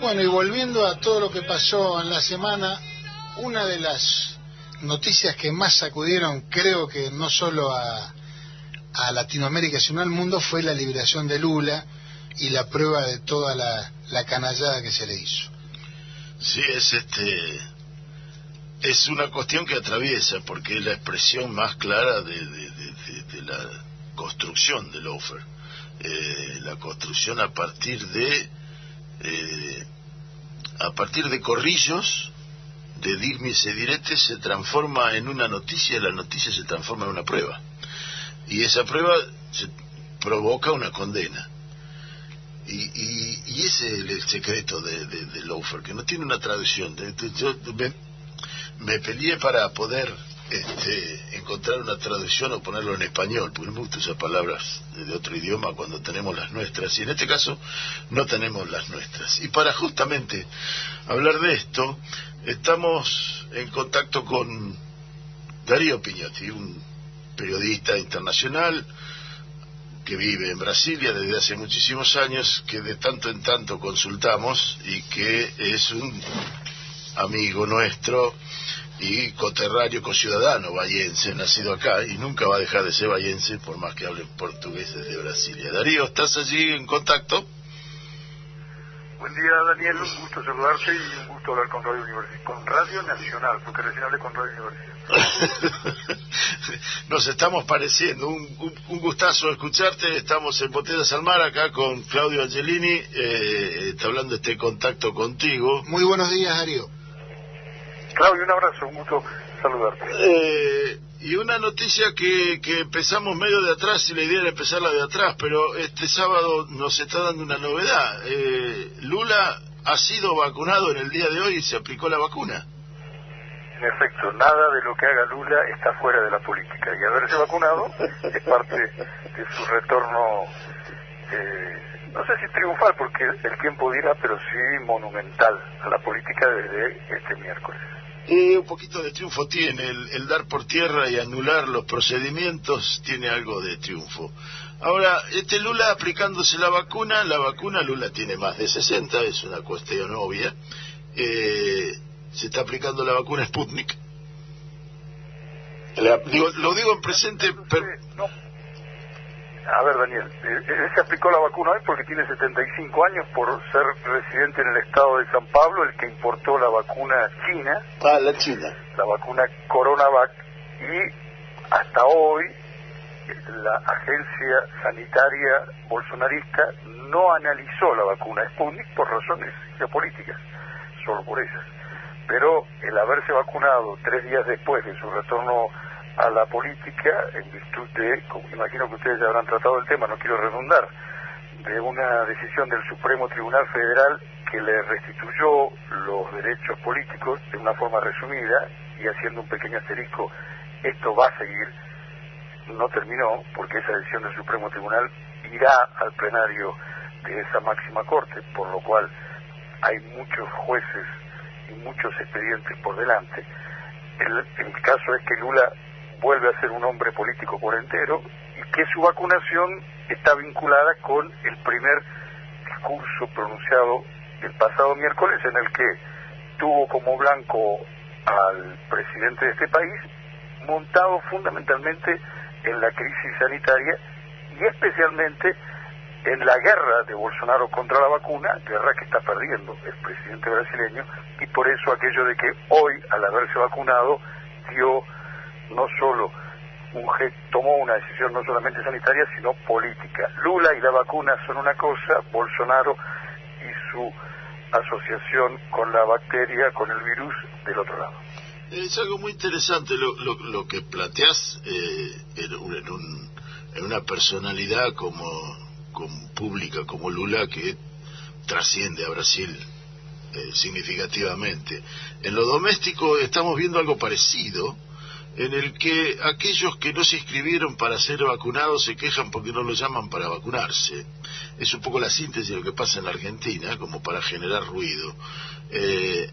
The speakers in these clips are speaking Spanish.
Bueno, y volviendo a todo lo que pasó en la semana, una de las noticias que más sacudieron, creo que no solo a, a Latinoamérica, sino al mundo, fue la liberación de Lula y la prueba de toda la, la canallada que se le hizo. Sí, es este es una cuestión que atraviesa porque es la expresión más clara de, la construcción del offer eh, la construcción a partir de eh, a partir de corrillos de dirmis y diretes se transforma en una noticia y la noticia se transforma en una prueba y esa prueba provoca una condena y, y, ese es el secreto de, de, que no tiene una traducción. Yo me, peleé para poder este, encontrar una traducción o ponerlo en español, porque no me palabras de otro idioma cuando tenemos las nuestras, y en este caso no tenemos las nuestras. Y para justamente hablar de esto, estamos en contacto con Darío Piñotti, un periodista internacional, que vive en Brasilia desde hace muchísimos años, que de tanto en tanto consultamos y que es un amigo nuestro y coterráneo, ciudadano vallense, nacido acá y nunca va a dejar de ser vallense por más que hable portugués desde Brasilia. Darío, ¿estás allí en contacto? Buen día, Daniel. Un gusto saludarte y un gusto hablar con Radio Universidad, con Radio Nacional, porque recién hablé con Radio Universidad. Nos estamos pareciendo. Un, un, un, gustazo escucharte. Estamos en Botellas al Mar acá con Claudio Angelini. Eh, está hablando este contacto contigo. Muy buenos días, Darío. Claudio, un abrazo. Un gusto saludarte. Eh, y una noticia que, que empezamos medio de atrás y la idea era empezarla de atrás, pero este sábado nos está dando una novedad. Eh, Lula ha sido vacunado en el día de hoy y se aplicó la vacuna. En efecto, nada de lo que haga Lula está fuera de la política y haberse vacunado es parte de su retorno, eh, no sé si triunfal, porque el tiempo dirá, pero sí monumental a la política desde este miércoles. Y un poquito de triunfo tiene, el, el, dar por tierra y anular los procedimientos tiene algo de triunfo. Ahora, este Lula aplicándose la vacuna, la vacuna Lula tiene más de 60, es una cuestión obvia. Eh, se está aplicando la vacuna Sputnik. La, digo, lo digo en presente. Per... No. A ver, Daniel, él se aplicó la vacuna hoy porque tiene 75 años por ser residente en el estado de San Pablo, el que importó la vacuna china. Ah, la china. La vacuna Coronavac. Y hasta hoy la agencia sanitaria bolsonarista no analizó la vacuna Sputnik por razones geopolíticas, solo por esas. Pero el haberse vacunado tres días después de su retorno a la política, en virtud de, como imagino que ustedes ya habrán tratado el tema, no quiero redundar, de una decisión del Supremo Tribunal Federal que le restituyó los derechos políticos de una forma resumida y haciendo un pequeño asterisco, esto va a seguir, no terminó, porque esa decisión del Supremo Tribunal irá al plenario de esa máxima corte, por lo cual hay muchos jueces y muchos expedientes por delante. El, el caso es que Lula vuelve a ser un hombre político por entero y que su vacunación está vinculada con el primer discurso pronunciado el pasado miércoles en el que tuvo como blanco al presidente de este país montado fundamentalmente en la crisis sanitaria y especialmente en la guerra de Bolsonaro contra la vacuna, guerra que está perdiendo el presidente brasileño, y por eso aquello de que hoy, al haberse vacunado, dio no solo un tomó una decisión no solamente sanitaria, sino política. Lula y la vacuna son una cosa, Bolsonaro y su asociación con la bacteria, con el virus, del otro lado. Es algo muy interesante lo, lo, que planteas eh, en, en, un, en, una personalidad como, como, pública como Lula que trasciende a Brasil eh, significativamente. En lo doméstico estamos viendo algo parecido en el que aquellos que no se inscribieron para ser vacunados se quejan porque no los llaman para vacunarse. Es un poco la síntesis de lo que pasa en la Argentina, como para generar ruido. Eh,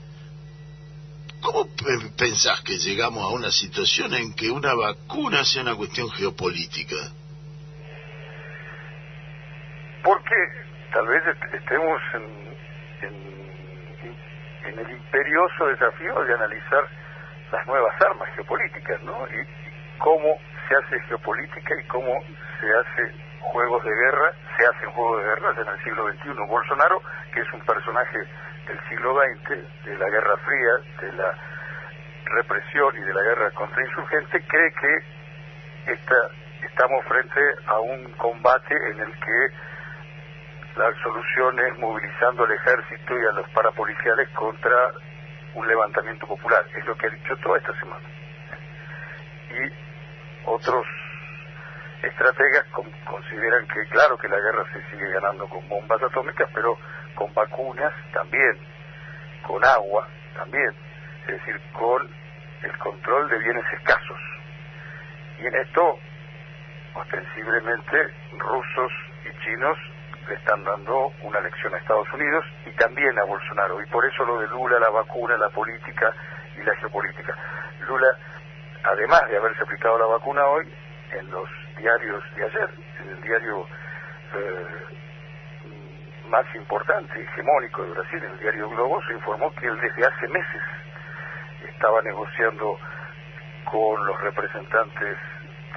¿Cómo pensás que llegamos a una situación en que una vacuna sea una cuestión geopolítica? Porque tal vez estemos en en el imperioso desafío de analizar las nuevas armas geopolíticas, ¿no? Y, cómo se hace geopolítica y cómo se hace juegos de guerra, se hacen juegos de guerra en el siglo XXI. Bolsonaro, que es un personaje del siglo XX, de la Guerra Fría, de la represión y de la guerra contra insurgentes, cree que esta, estamos frente a un combate en el que la solución es movilizando al ejército y a los parapoliciales contra un levantamiento popular. Es lo que ha dicho toda esta semana. Y otros estrategas consideran que, claro, que la guerra se sigue ganando con bombas atómicas, pero con vacunas también, con agua también, es decir, con el control de bienes escasos. Y en esto, ostensiblemente, rusos y chinos le están dando una lección a Estados Unidos y también a Bolsonaro. Y por eso lo de Lula, la vacuna, la política y la geopolítica. Lula, además de haberse aplicado la vacuna hoy, en los diarios de ayer, en el diario eh, más importante, hegemónico de Brasil, el diario Globo, se informó que él desde hace meses estaba negociando con los representantes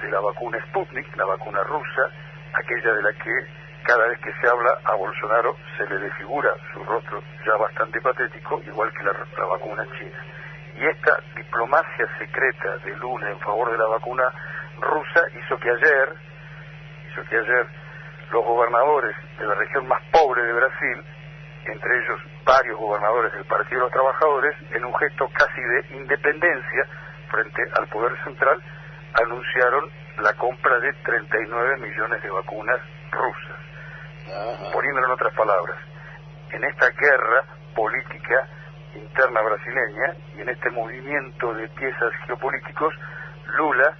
de la vacuna Sputnik, la vacuna rusa, aquella de la que cada vez que se habla a Bolsonaro se le desfigura su rostro ya bastante patético, igual que la, vacuna china. Y esta diplomacia secreta de Lula en favor de la vacuna rusa hizo que ayer, hizo que ayer los gobernadores de la región más pobre de Brasil, entre ellos varios gobernadores del Partido de los Trabajadores, en un gesto casi de independencia frente al poder central, anunciaron la compra de 39 millones de vacunas rusas. Poniéndolo en otras palabras, en esta guerra política interna brasileña y en este movimiento de piezas geopolíticos, Lula,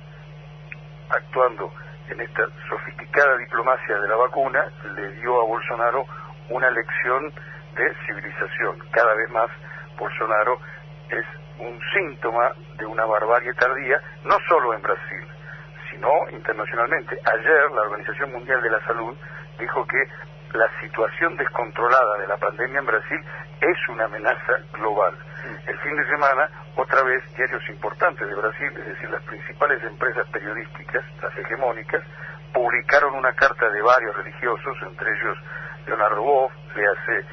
actuando en esta sofisticada diplomacia de la vacuna, le dio a Bolsonaro una lección de civilización. Cada vez más Bolsonaro es un síntoma de una barbarie tardía, no solo en Brasil, sino internacionalmente. Ayer la Organización Mundial de la Salud dijo que la situación descontrolada de la pandemia en Brasil es una amenaza global. El fin de semana, otra vez, diarios importantes de Brasil, es decir, las principales empresas periodísticas, las hegemónicas, publicaron una carta de varios religiosos, entre ellos Leonardo Boff, le hace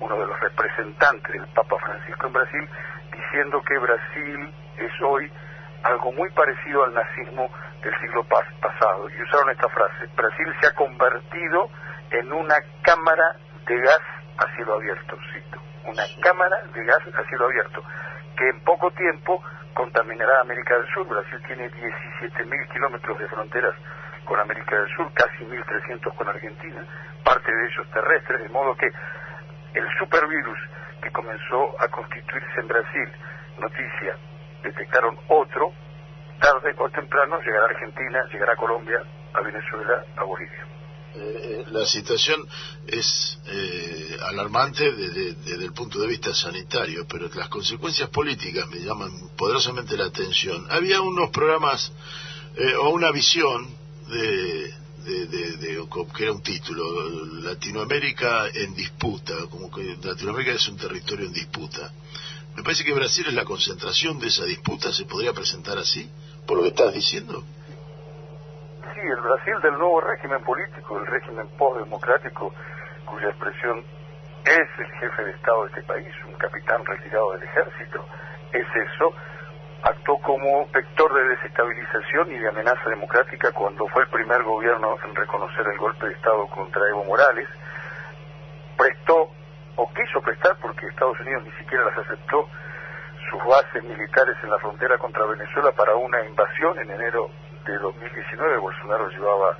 uno de los representantes del Papa Francisco en Brasil, diciendo que Brasil es hoy algo muy parecido al nazismo del siglo pasado. Y usaron esta frase, Brasil se ha convertido en una cámara de gas a cielo abierto, cito, una cámara de gas a cielo abierto, que en poco tiempo contaminará América del Sur. Brasil tiene 17.000 kilómetros de fronteras con América del Sur, casi 1.300 con Argentina, parte de ellos terrestres, de modo que el supervirus que comenzó a constituirse en Brasil, noticia, detectaron otro, tarde o temprano llegará Argentina, llegará Colombia, a Venezuela, a Bolivia. Eh, la situación es eh, alarmante desde, el punto de vista sanitario, pero las consecuencias políticas me llaman poderosamente la atención. Había unos programas eh, o una visión de, que era un título, Latinoamérica en disputa, como que Latinoamérica es un territorio en disputa. Me parece que Brasil es la concentración de esa disputa, ¿se podría presentar así? ¿Por lo que estás diciendo? Sí, el Brasil del nuevo régimen político, el régimen post-democrático, cuya expresión es el jefe de Estado de este país, un capitán retirado del ejército, es eso, actuó como vector de desestabilización y de amenaza democrática cuando fue el primer gobierno en reconocer el golpe de Estado contra Evo Morales, prestó o quiso prestar, porque Estados Unidos ni siquiera las aceptó, sus bases militares en la frontera contra Venezuela para una invasión en enero de 2019. Bolsonaro llevaba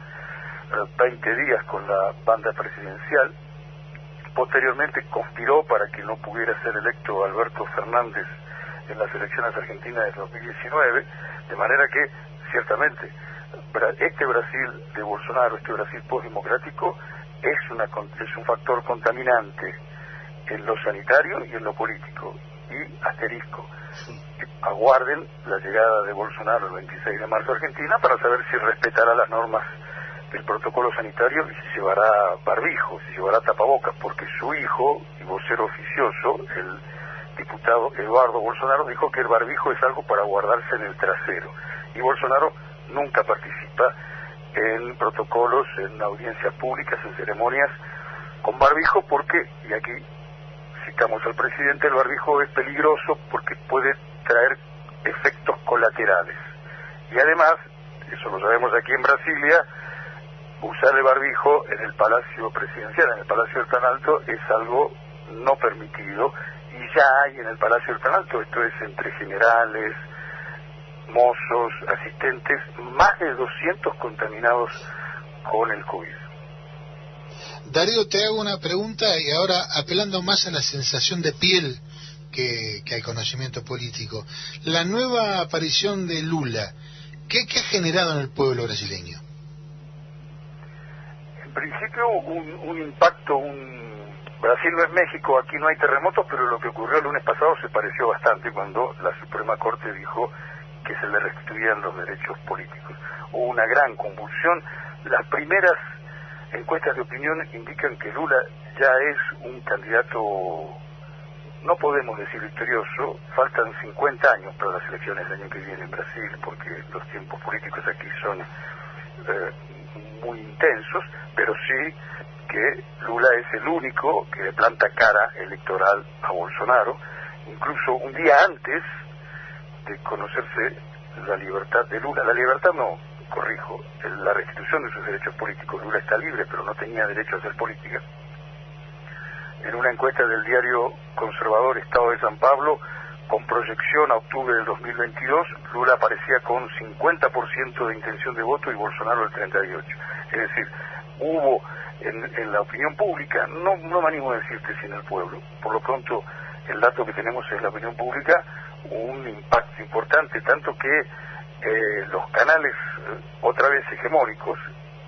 20 eh, días con la banda presidencial. Posteriormente conspiró para que no pudiera ser electo Alberto Fernández en las elecciones argentinas de 2019, de manera que, ciertamente, este Brasil de Bolsonaro, este Brasil postdemocrático, es, una, es un factor contaminante en lo sanitario y en lo político. Y asterisco, aguarden la llegada de Bolsonaro el 26 de marzo a Argentina para saber si respetará las normas del protocolo sanitario y si llevará barbijo, si llevará tapabocas, porque su hijo y vocero oficioso, el diputado Eduardo Bolsonaro dijo que el barbijo es algo para guardarse en el trasero. Y Bolsonaro nunca participa en protocolos, en audiencias públicas, en ceremonias con barbijo porque, y aquí al presidente, el barbijo es peligroso porque puede traer efectos colaterales. Y además, eso lo sabemos aquí en Brasilia, usar el barbijo en el Palacio Presidencial, en el Palacio del Planalto, es algo no permitido y ya hay en el Palacio del Planalto, esto es entre generales, mozos, asistentes, más de 200 contaminados con el COVID. Darío, te hago una pregunta y ahora apelando más a la sensación de piel que, al conocimiento político. La nueva aparición de Lula, ¿qué, ¿qué, ha generado en el pueblo brasileño? En principio un, un impacto, un... Brasil no es México, aquí no hay terremotos, pero lo que ocurrió el lunes pasado se pareció bastante cuando la Suprema Corte dijo que se le restituían los derechos políticos. Hubo una gran convulsión. Las primeras encuestas de opinión indican que Lula ya es un candidato, no podemos decir victorioso, faltan 50 años para las elecciones del año que viene en Brasil, porque los tiempos políticos aquí son eh, muy intensos, pero sí que Lula es el único que le planta cara electoral a Bolsonaro, incluso un día antes de conocerse la libertad de Lula. La libertad no, corrijo, la restitución de sus derechos políticos. Lula está libre, pero no tenía derecho a hacer política. En una encuesta del diario conservador Estado de San Pablo, con proyección a octubre del 2022, Lula aparecía con 50% de intención de voto y Bolsonaro el 38%. Es decir, hubo en, la opinión pública, no, no me animo decirte si en el pueblo, por lo pronto el dato que tenemos es la opinión pública, un impacto importante, tanto que eh, los canales eh, otra vez hegemónicos,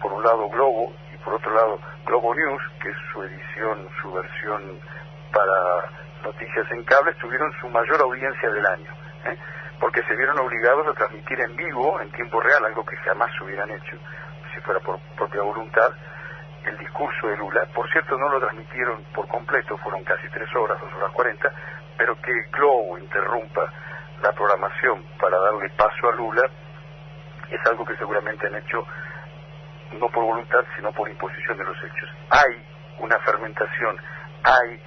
por un lado Globo y por otro lado Globo News, que es su edición, su versión para noticias en cable, tuvieron su mayor audiencia del año, ¿eh? porque se vieron obligados a transmitir en vivo, en tiempo real, algo que jamás hubieran hecho, si fuera por propia voluntad, el discurso de Lula. Por cierto, no lo transmitieron por completo, fueron casi tres horas, dos horas cuarenta, pero que Globo interrumpa la programación para darle paso a Lula es algo que seguramente han hecho no por voluntad, sino por imposición de los hechos. Hay una fermentación, hay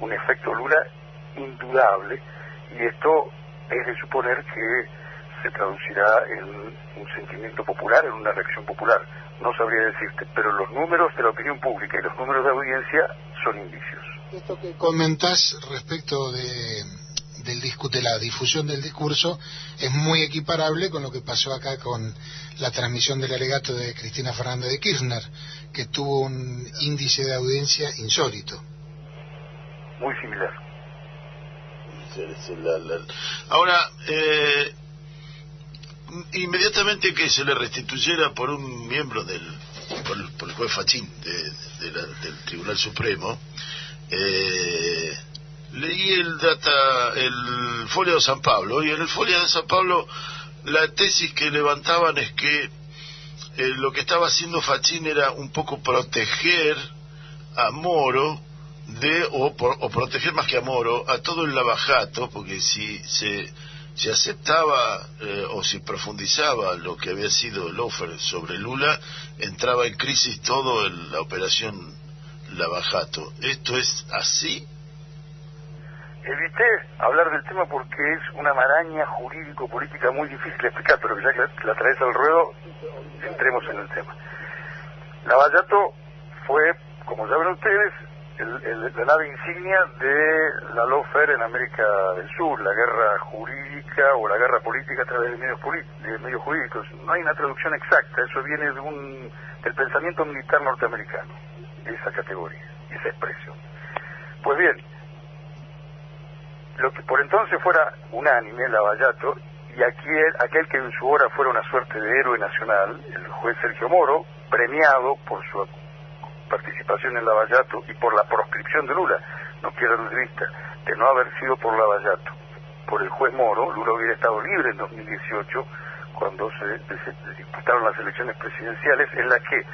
un efecto Lula indudable y esto es de suponer que se traducirá en un sentimiento popular, en una reacción popular. No sabría decirte, pero los números de la opinión pública y los números de audiencia son indicios. Esto que comentás respecto de de la difusión del discurso es muy equiparable con lo que pasó acá con la transmisión del alegato de Cristina Fernández de Kirchner, que tuvo un índice de audiencia insólito. Muy similar. Ahora, eh, inmediatamente que se le restituyera por un miembro del, por, el juez Fachín del Tribunal Supremo, eh, leí el data, el folio de San Pablo, y en el folio de San Pablo la tesis que levantaban es que eh, lo que estaba haciendo Fachín era un poco proteger a Moro de, o, proteger más que a Moro, a todo el lavajato, porque si se, se aceptaba eh, o si profundizaba lo que había sido el offer sobre Lula, entraba en crisis todo la operación lavajato. ¿Esto es así? Evité hablar del tema porque es una maraña jurídico-política muy difícil de explicar, pero ya que la, traes al ruedo, entremos en el tema. Lavallato fue, como saben ustedes, el, la nave insignia de la lawfare en América del Sur, la guerra jurídica o la guerra política a través de medios, de jurídicos. No hay una traducción exacta, eso viene de un, del pensamiento militar norteamericano, esa categoría, esa expresión. Pues bien, lo que por entonces fuera unánime, Lavallato, y aquel, aquel que en su hora fuera una suerte de héroe nacional, el juez Sergio Moro, premiado por su participación en Lavallato y por la proscripción de Lula, no quiero de vista, de no haber sido por Lavallato, por el juez Moro, Lula hubiera estado libre en 2018 cuando se, se disputaron las elecciones presidenciales, en la que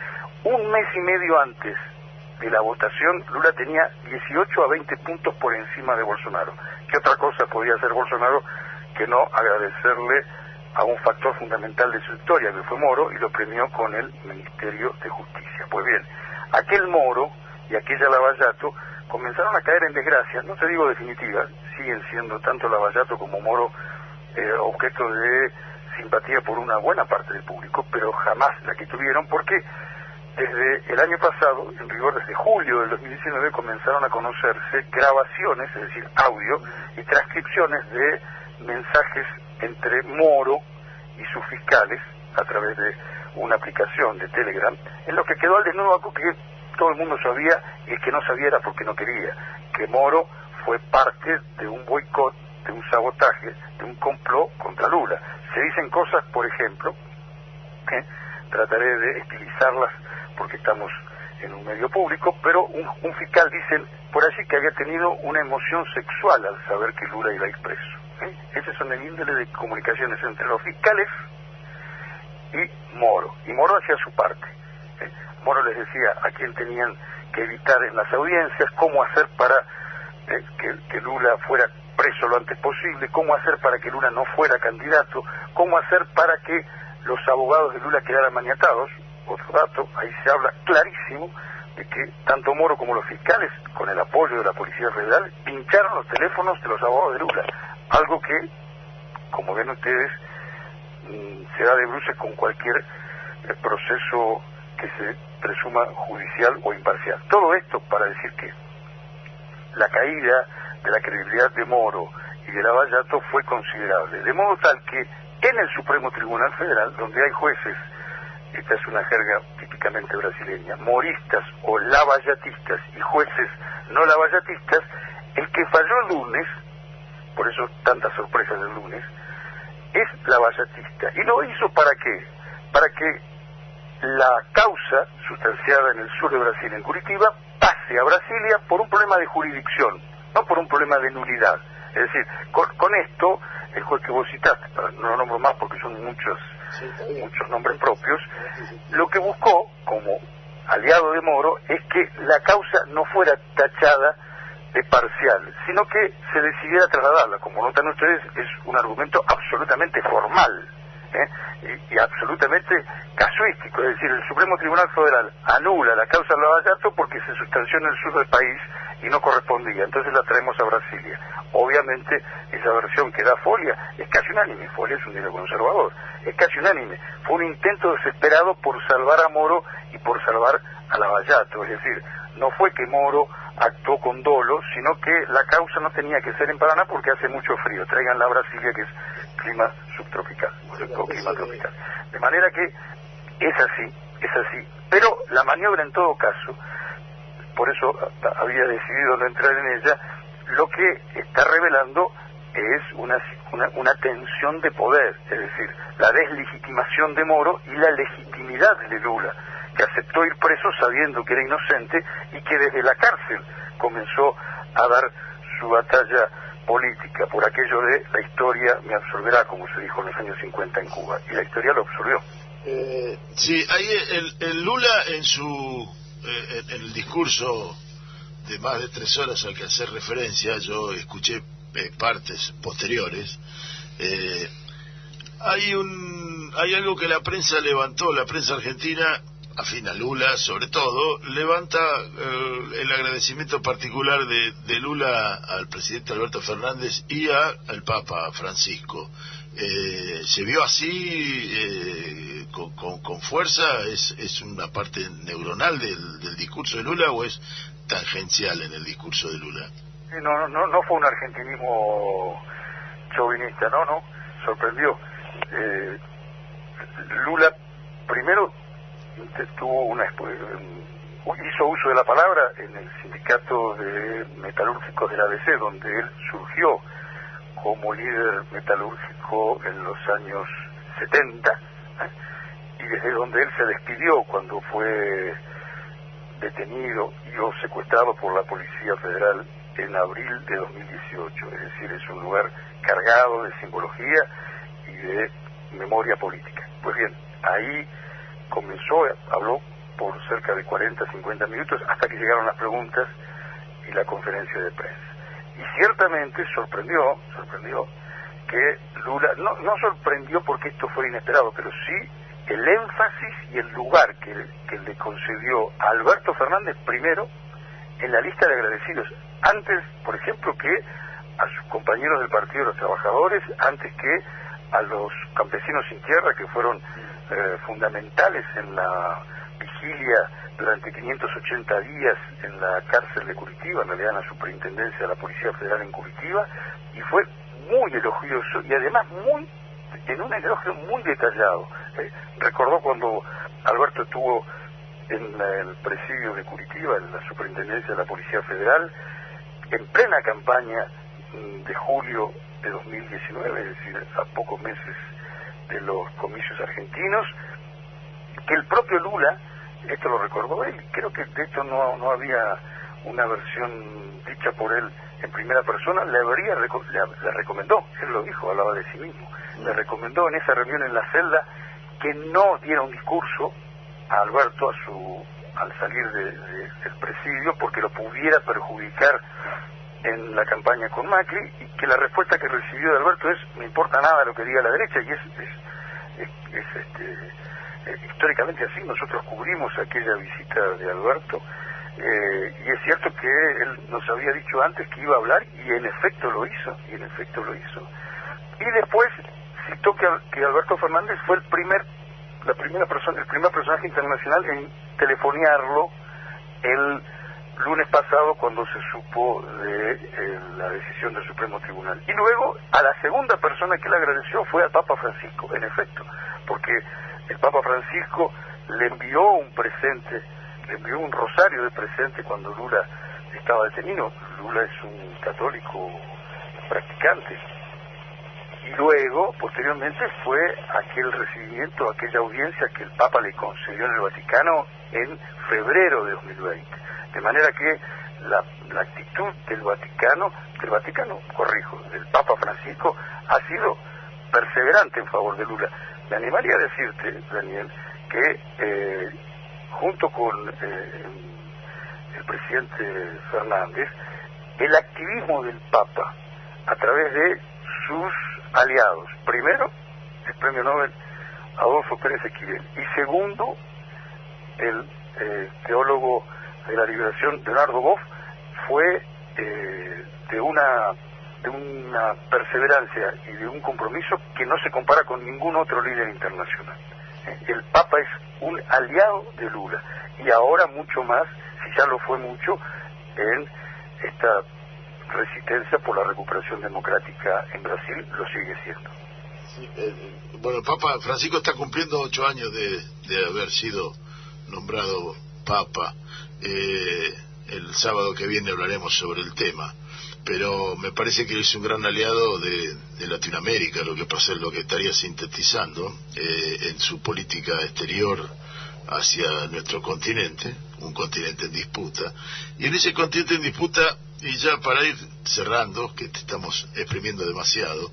un mes y medio antes de la votación, Lula tenía 18 a 20 puntos por encima de Bolsonaro. ¿Qué otra cosa podía hacer Bolsonaro que no agradecerle a un factor fundamental de su historia, que fue Moro, y lo premió con el Ministerio de Justicia? Pues bien, aquel Moro y aquella Lavallato comenzaron a caer en desgracia, no te digo definitiva, siguen siendo tanto Lavallato como Moro eh, objeto de simpatía por una buena parte del público, pero jamás la que tuvieron porque desde el año pasado, en rigor desde julio del 2019, comenzaron a conocerse grabaciones, es decir, audio y transcripciones de mensajes entre Moro y sus fiscales a través de una aplicación de Telegram, en lo que quedó al desnudo que todo el mundo sabía y que no sabía porque no quería, que Moro fue parte de un boicot, de un sabotaje, de un complot contra Lula. Se dicen cosas, por ejemplo, que trataré de estilizarlas porque estamos en un medio público, pero un, fiscal dice por allí que había tenido una emoción sexual al saber que Lula iba a ir preso. ¿eh? Son el índole de comunicaciones entre los fiscales y Moro. Y Moro hacía su parte. ¿eh? Moro les decía a quién tenían que evitar en las audiencias, cómo hacer para ¿eh? que Lula fuera preso lo antes posible, cómo hacer para que Lula no fuera candidato, cómo hacer para que los abogados de Lula quedaran maniatados, otro dato, ahí se habla clarísimo de que tanto Moro como los fiscales, con el apoyo de la Policía Federal, pincharon los teléfonos de los abogados de Lula, algo que, como ven ustedes, mm, se da de bruces con cualquier eh, proceso que se presuma judicial o imparcial. Todo esto para decir que la caída de la credibilidad de Moro y de Lavallato fue considerable, de modo tal que en el Supremo Tribunal Federal, donde hay jueces esta es una jerga típicamente brasileña, moristas o lavallatistas y jueces no lavallatistas, el que falló el lunes, por eso tantas sorpresas del lunes, es lavallatista. ¿Y lo hizo para qué? Para que la causa sustanciada en el sur de Brasil, en Curitiba, pase a Brasilia por un problema de jurisdicción, no por un problema de nulidad. Es decir, con, con esto, el juez que vos citaste, no lo nombro más porque son muchos muchos nombres propios, lo que buscó como aliado de Moro es que la causa no fuera tachada de parcial, sino que se decidiera trasladarla. Como notan ustedes, es un argumento absolutamente formal ¿eh? y, absolutamente casuístico. Es decir, el Supremo Tribunal Federal anula la causa de Lavallato porque se sustanció en el sur del país y no correspondía. Entonces la traemos a Brasilia. Obviamente, esa versión que da Folia es casi unánime. Folia es un diario conservador. Es casi unánime. Fue un intento desesperado por salvar a Moro y por salvar a Lavallato. Es decir, no fue que Moro actuó con dolo, sino que la causa no tenía que ser en Paraná porque hace mucho frío. Traigan la Brasilia que es clima subtropical, o clima tropical. De manera que es así, es así. Pero la maniobra en todo caso, por eso había decidido no entrar en ella, lo que está revelando es una, una, tensión de poder, es decir, la deslegitimación de Moro y la legitimidad de Lula, que aceptó ir preso sabiendo que era inocente y que desde la cárcel comenzó a dar su batalla política por aquello de la historia me absorberá, como se dijo en los años 50 en Cuba, y la historia lo absorbió. Eh, sí, ahí el, Lula en su en el discurso de más de tres horas al que hacer referencia, yo escuché eh, partes posteriores, eh, hay un hay algo que la prensa levantó, la prensa argentina, afina Lula sobre todo, levanta eh, el agradecimiento particular de, de, Lula al presidente Alberto Fernández y a, al Papa Francisco. ¿Se vio así con, con, fuerza? ¿Es, ¿Es una parte neuronal del, del discurso de Lula o es tangencial en el discurso de Lula. no, no, no fue un argentinismo chauvinista, no, no, sorprendió. Eh, Lula primero tuvo una hizo uso de la palabra en el sindicato de metalúrgicos del ABC, donde él surgió como líder metalúrgico en los años 70, ¿eh? y desde donde él se despidió cuando fue detenido y o secuestrado por la Policía Federal en abril de 2018. Es decir, es un lugar cargado de simbología y de memoria política. Pues bien, ahí comenzó, habló por cerca de 40, 50 minutos hasta que llegaron las preguntas y la conferencia de prensa. Y ciertamente sorprendió, sorprendió que Lula, no, no sorprendió porque esto fue inesperado, pero sí el énfasis y el lugar que, que le concedió a Alberto Fernández primero en la lista de agradecidos, antes, por ejemplo, que a sus compañeros del Partido de los Trabajadores, antes que a los campesinos sin tierra que fueron eh, fundamentales en la vigilia durante 580 días en la cárcel de Curitiba, en realidad en la superintendencia de la Policía Federal en Curitiba, y fue muy elogioso y además muy en un elogio muy detallado. ¿eh? recordó cuando Alberto estuvo en el presidio de Curitiba, en la superintendencia de la Policía Federal, en plena campaña mm, de julio de 2019, es decir, a pocos meses de los comicios argentinos, que el propio Lula, esto lo recordó él, creo que de esto no, no había una versión dicha por él en primera persona, le, habría, le, recomendó, él lo dijo, hablaba de sí mismo, le recomendó en esa reunión en la celda que no diera un discurso a Alberto a su, al salir del presidio porque lo pudiera perjudicar en la campaña con Macri y que la respuesta que recibió de Alberto es no importa nada lo que diga la derecha y es, es, este, históricamente así nosotros cubrimos aquella visita de Alberto eh, y es cierto que él nos había dicho antes que iba a hablar y en efecto lo hizo y en efecto lo hizo y después citó que, que Alberto Fernández fue el primer la primera persona el primer personaje internacional en telefonearlo el lunes pasado cuando se supo de eh, la decisión del Supremo Tribunal. Y luego a la segunda persona que le agradeció fue al Papa Francisco, en efecto, porque el Papa Francisco le envió un presente, le envió un rosario de presente cuando Lula estaba detenido. Lula es un católico practicante. Y luego, posteriormente, fue aquel recibimiento, aquella audiencia que el Papa le concedió en el Vaticano en febrero de 2020 de manera que la, actitud del Vaticano, del Vaticano, corrijo, del Papa Francisco, ha sido perseverante en favor de Lula. Me animaría a decirte, Daniel, que eh, junto con eh, el presidente Fernández, el activismo del Papa a través de sus aliados, primero el premio Nobel Adolfo Pérez Esquivel y segundo el eh, teólogo de la liberación, Leonardo Boff, fue de una de una perseverancia y de un compromiso que no se compara con ningún otro líder internacional. Eh, el Papa es un aliado de Lula y ahora mucho más, si ya lo fue mucho, en esta resistencia por la recuperación democrática en Brasil, lo sigue siendo. Eh, bueno, el Papa Francisco está cumpliendo ocho años de, de haber sido nombrado Papa. Eh, el sábado que viene hablaremos sobre el tema. Pero me parece que es un gran aliado de, Latinoamérica, lo que pasa es lo que estaría sintetizando eh, en su política exterior hacia nuestro continente, un continente en disputa. Y en ese continente en disputa, y ya para ir cerrando, que te estamos exprimiendo demasiado,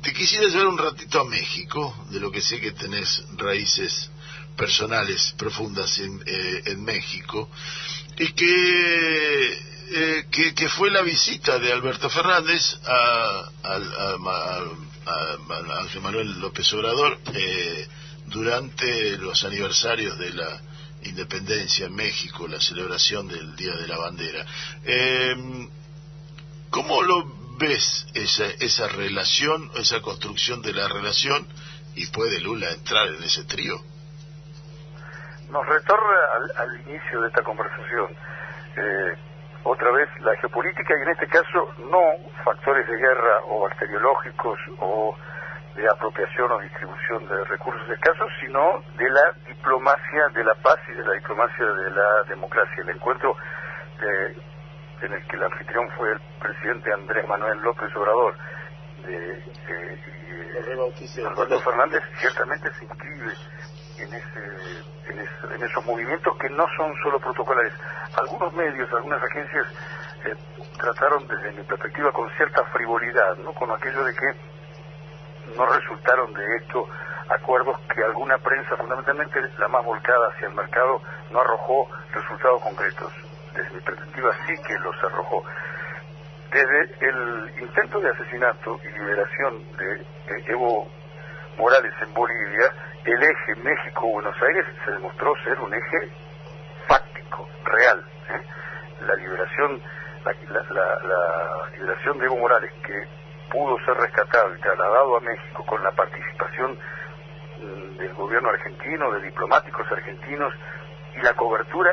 te quisiera llevar un ratito a México, de lo que sé que tenés raíces personales profundas en, eh, en México y que, eh, que, fue la visita de Alberto Fernández a, Ángel Manuel López Obrador eh, durante los aniversarios de la independencia en México, la celebración del Día de la Bandera. Eh, ¿Cómo lo ves esa, esa relación, esa construcción de la relación y puede Lula entrar en ese trío? nos retorna al, inicio de esta conversación. Eh, otra vez la geopolítica y en este caso no factores de guerra o bacteriológicos o de apropiación o distribución de recursos escasos, sino de la diplomacia de la paz y de la diplomacia de la democracia. El encuentro eh, en el que el anfitrión fue el presidente Andrés Manuel López Obrador de, y Alberto Fernández ciertamente se inscribe en, ese, en, esos movimientos que no son solo protocolares. Algunos medios, algunas agencias eh, trataron desde mi perspectiva con cierta frivolidad, ¿no? con aquello de que no resultaron de esto acuerdos que alguna prensa, fundamentalmente la más volcada hacia el mercado, no arrojó resultados concretos. Desde mi perspectiva sí que los arrojó. desde el intento de asesinato y liberación de Evo Morales en Bolivia, el eje México-Buenos Aires se demostró ser un eje fáctico, real. ¿eh? La liberación la, liberación de Evo Morales, que pudo ser rescatado y trasladado a México con la participación mm, del gobierno argentino, de diplomáticos argentinos y la cobertura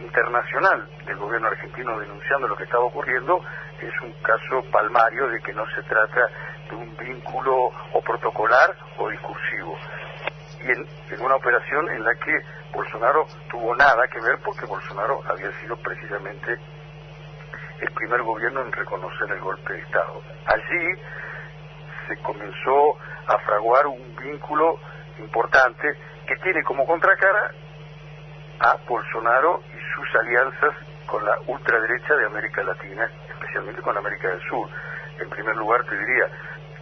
internacional del gobierno argentino denunciando lo que estaba ocurriendo, es un caso palmario de que no se trata de un vínculo o protocolar o discursivo. Y en, en una operación en la que Bolsonaro tuvo nada que ver porque Bolsonaro había sido precisamente el primer gobierno en reconocer el golpe de Estado. Allí se comenzó a fraguar un vínculo importante que tiene como contracara a Bolsonaro sus alianzas con la ultraderecha de América Latina, especialmente con América del Sur. En primer lugar, te diría,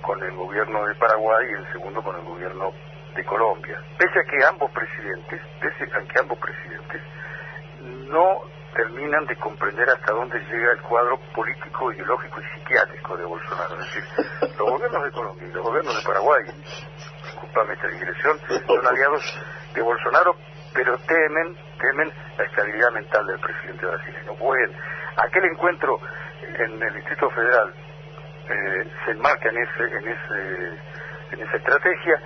con el gobierno de Paraguay y en segundo con el gobierno de Colombia. Pese a que ambos presidentes, pese a que ambos presidentes no terminan de comprender hasta dónde llega el cuadro político, ideológico y psiquiátrico de Bolsonaro. Es decir, los gobiernos de Colombia y los gobiernos de Paraguay, disculpame esta digresión, son aliados de Bolsonaro, pero temen, temen la estabilidad mental del presidente brasileño. Bueno, aquel encuentro en el Distrito Federal eh, se enmarca en ese, en ese, en esa estrategia.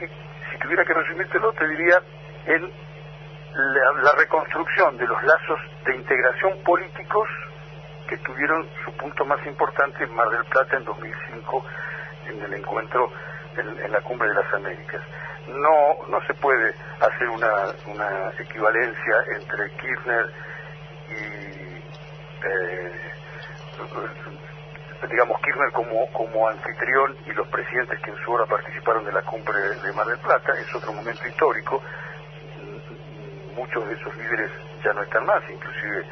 Y si tuviera que resumírtelo, te diría en la, reconstrucción de los lazos de integración políticos que tuvieron su punto más importante en Mar del Plata en 2005 en el encuentro en, la Cumbre de las Américas. No, no se puede hacer una, una equivalencia entre Kirchner y, eh, digamos, Kirchner como, como anfitrión y los presidentes que en su hora participaron de la Cumbre de Mar del Plata, es otro momento histórico muchos de esos líderes ya no están más, inclusive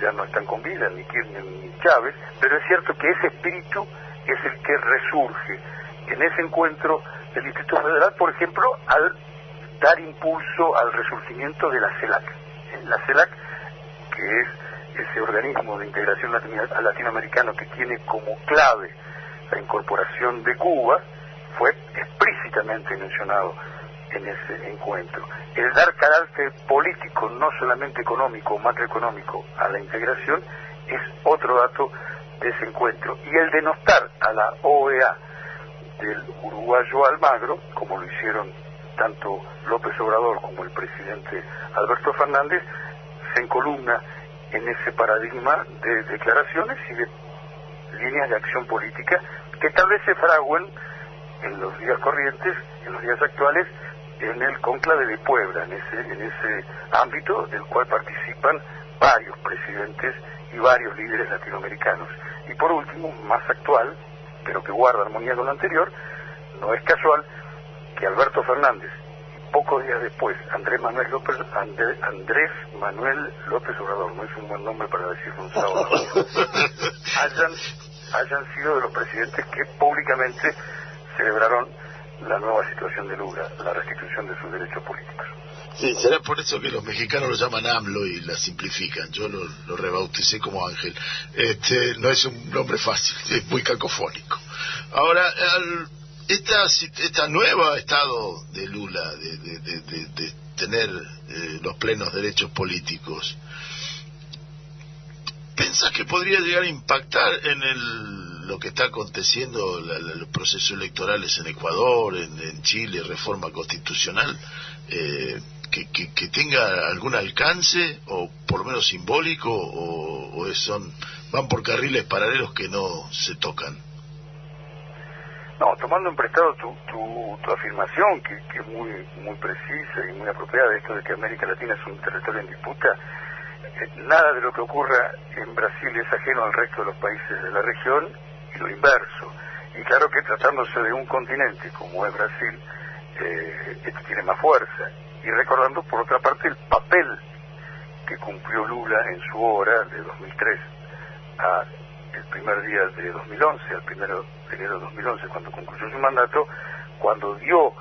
ya no están con vida, ni Kirchner ni Chávez, pero es cierto que ese espíritu es el que resurge en ese encuentro del Distrito Federal, por ejemplo, al dar impulso al resurgimiento de la CELAC. La CELAC, que es ese organismo de integración latinoamericano que tiene como clave la incorporación de Cuba, fue explícitamente mencionado en ese encuentro. El dar carácter político, no solamente económico o macroeconómico, a la integración es otro dato de ese encuentro. Y el denostar a la OEA del uruguayo Almagro, como lo hicieron tanto López Obrador como el presidente Alberto Fernández, se encolumna en ese paradigma de declaraciones y de líneas de acción política que tal vez se fraguen en los días corrientes, en los días actuales, en el conclave de Puebla, en ese, en ese ámbito del cual participan varios presidentes y varios líderes latinoamericanos. Y por último, más actual, pero que guarda armonía con lo anterior, no es casual que Alberto Fernández y pocos días después Andrés Manuel López Andrés Manuel López Obrador, no es un buen nombre para decir un sábado, hayan, hayan sido de los presidentes que públicamente celebraron la nueva situación de Lula, la restitución de sus derechos políticos. Sí, será por eso que los mexicanos lo llaman AMLO y la simplifican. Yo lo, rebauticé como Ángel. Este, no es un nombre fácil, es muy cacofónico. Ahora, esta, esta nueva estado de Lula, de, de, tener eh, los plenos derechos políticos, ¿pensás que podría llegar a impactar en el lo que está aconteciendo, los procesos electorales en Ecuador, en, Chile, reforma constitucional, eh, que, que, tenga algún alcance, o por lo menos simbólico, o, son van por carriles paralelos que no se tocan? No, tomando en prestado tu, tu, afirmación, que, es muy, muy precisa y muy apropiada, esto de que América Latina es un territorio en disputa, eh, nada de lo que ocurra en Brasil es ajeno al resto de los países de la región y lo inverso. Y claro que tratándose de un continente como es Brasil, eh, esto tiene más fuerza. Y recordando por otra parte el papel que cumplió Lula en su hora de 2003 a el primer día de 2011, al primero de enero de 2011, cuando concluyó su mandato, cuando dio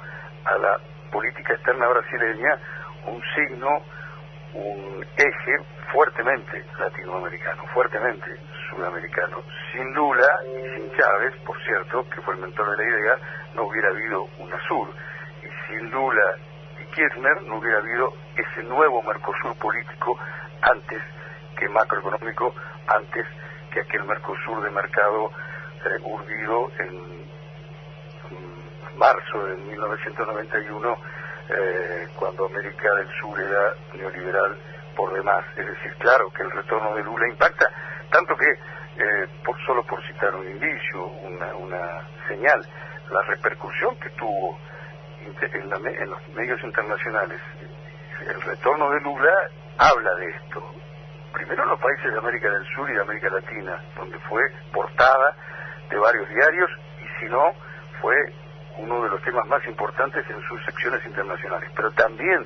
a la política externa brasileña un signo, un eje fuertemente latinoamericano, fuertemente sudamericano. Sin Lula y sin Chávez, por cierto, que fue el mentor de la idea, no hubiera habido UNASUR. Y sin Lula Kirchner no hubiera habido ese nuevo Mercosur político antes que macroeconómico, antes que aquel Mercosur de mercado eh, urdido en marzo de 1991, eh, cuando América del Sur era neoliberal por demás. Es decir, claro que el retorno de Lula impacta, tanto que, eh, por, solo por citar un indicio, una, una señal, la repercusión que tuvo en, en los medios internacionales, el retorno de Lula habla de esto. Primero en los países de América del Sur y de América Latina, donde fue portada de varios diarios y si no, fue uno de los temas más importantes en sus secciones internacionales, pero también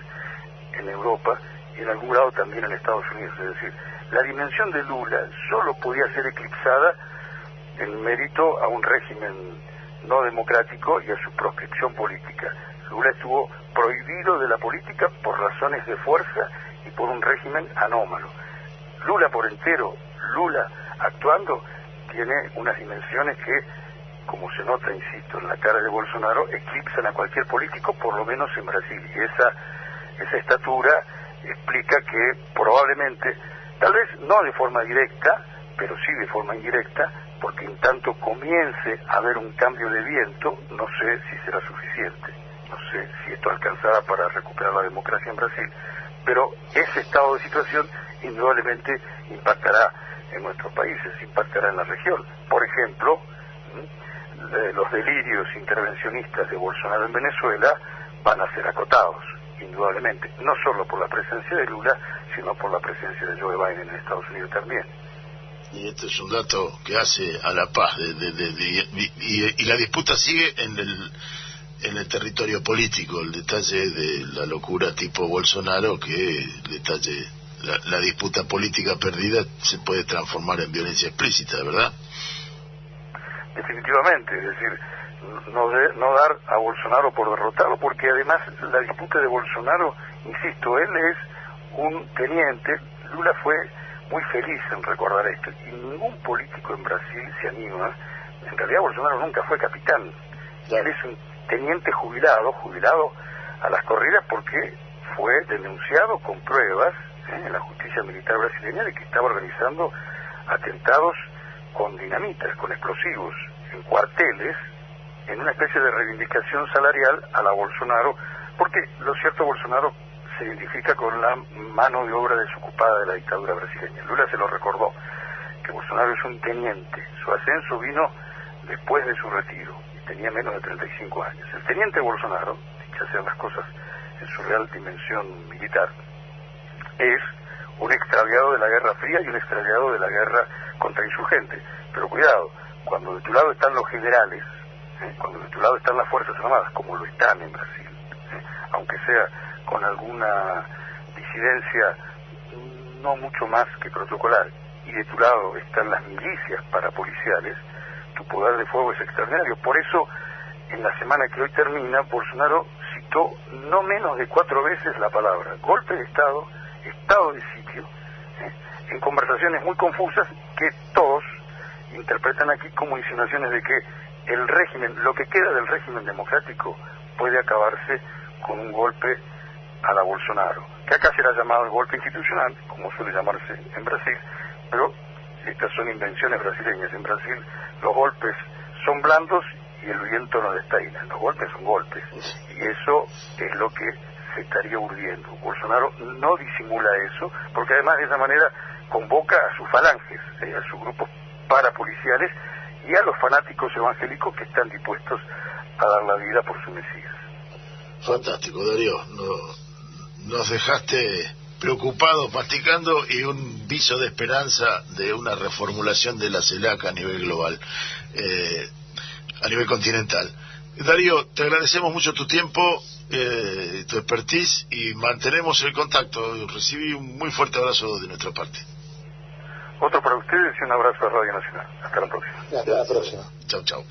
en Europa y en algún grado también en Estados Unidos. Es decir, la dimensión de Lula solo podía ser eclipsada en mérito a un régimen no democrático y a su proscripción política. Lula estuvo prohibido de la política por razones de fuerza y por un régimen anómalo. Lula por entero, Lula actuando, tiene unas dimensiones que como se nota, insisto, en la cara de Bolsonaro, eclipsan a cualquier político, por lo menos en Brasil. Y esa, esa estatura explica que probablemente, tal vez no de forma directa, pero sí de forma indirecta, porque en tanto comience a haber un cambio de viento, no sé si será suficiente, no sé si esto alcanzará para recuperar la democracia en Brasil, pero ese estado de situación indudablemente impactará en nuestros países, impactará en la región. Por ejemplo, los delirios intervencionistas de Bolsonaro en Venezuela van a ser acotados, indudablemente, no solo por la presencia de Lula, sino por la presencia de Joe Biden en Estados Unidos también. Y este es un dato que hace a la paz, y, la disputa sigue en el, en el territorio político, el detalle de la locura tipo Bolsonaro, que detalle, la, la disputa política perdida se puede transformar en violencia explícita, ¿verdad? definitivamente, es decir, no, no dar a Bolsonaro por derrotado, porque además la disputa de Bolsonaro, insisto, él es un teniente, Lula fue muy feliz en recordar esto, y ningún político en Brasil se anima, en realidad Bolsonaro nunca fue capitán, él es un teniente jubilado, jubilado a las corridas porque fue denunciado con pruebas ¿eh? en la justicia militar brasileña de que estaba organizando atentados con dinamitas, con explosivos, en cuarteles, en una especie de reivindicación salarial a la Bolsonaro, porque lo cierto Bolsonaro se identifica con la mano de obra desocupada de la dictadura brasileña. Lula se lo recordó, que Bolsonaro es un teniente. Su ascenso vino después de su retiro, y tenía menos de 35 años. El teniente Bolsonaro, dicha sean las cosas en su real dimensión militar, es un extraviado de la Guerra Fría y un extraviado de la guerra contra insurgentes. Pero cuidado, cuando de tu lado están los generales, ¿eh? cuando de tu lado están las Fuerzas Armadas, como lo están en Brasil, ¿eh? aunque sea con alguna disidencia no mucho más que protocolar, y de tu lado están las milicias parapoliciales, tu poder de fuego es extraordinario. Por eso, en la semana que hoy termina, Bolsonaro citó no menos de cuatro veces la palabra golpe de Estado, estado de sitio, en conversaciones muy confusas que todos interpretan aquí como insinuaciones de que el régimen, lo que queda del régimen democrático puede acabarse con un golpe a la Bolsonaro, que acá será llamado el golpe institucional, como suele llamarse en Brasil, pero estas son invenciones brasileñas. En Brasil los golpes son blandos y el viento no destaina. Los golpes son golpes. Y eso es lo que se estaría urdiendo. Bolsonaro no disimula eso, porque además de esa manera convoca a sus falanges, eh, a sus grupos parapoliciales y a los fanáticos evangélicos que están dispuestos a dar la vida por su Mesías. Fantástico, Darío. Nos dejaste preocupados, masticando y un viso de esperanza de una reformulación de la CELAC a nivel global, eh, a nivel continental. Darío, te agradecemos mucho tu tiempo, eh, tu expertise y mantenemos el contacto. Recibí un muy fuerte abrazo de nuestra parte. Otro para ustedes y un abrazo a Radio Nacional. Hasta la próxima. Hasta la próxima. Chao, chao.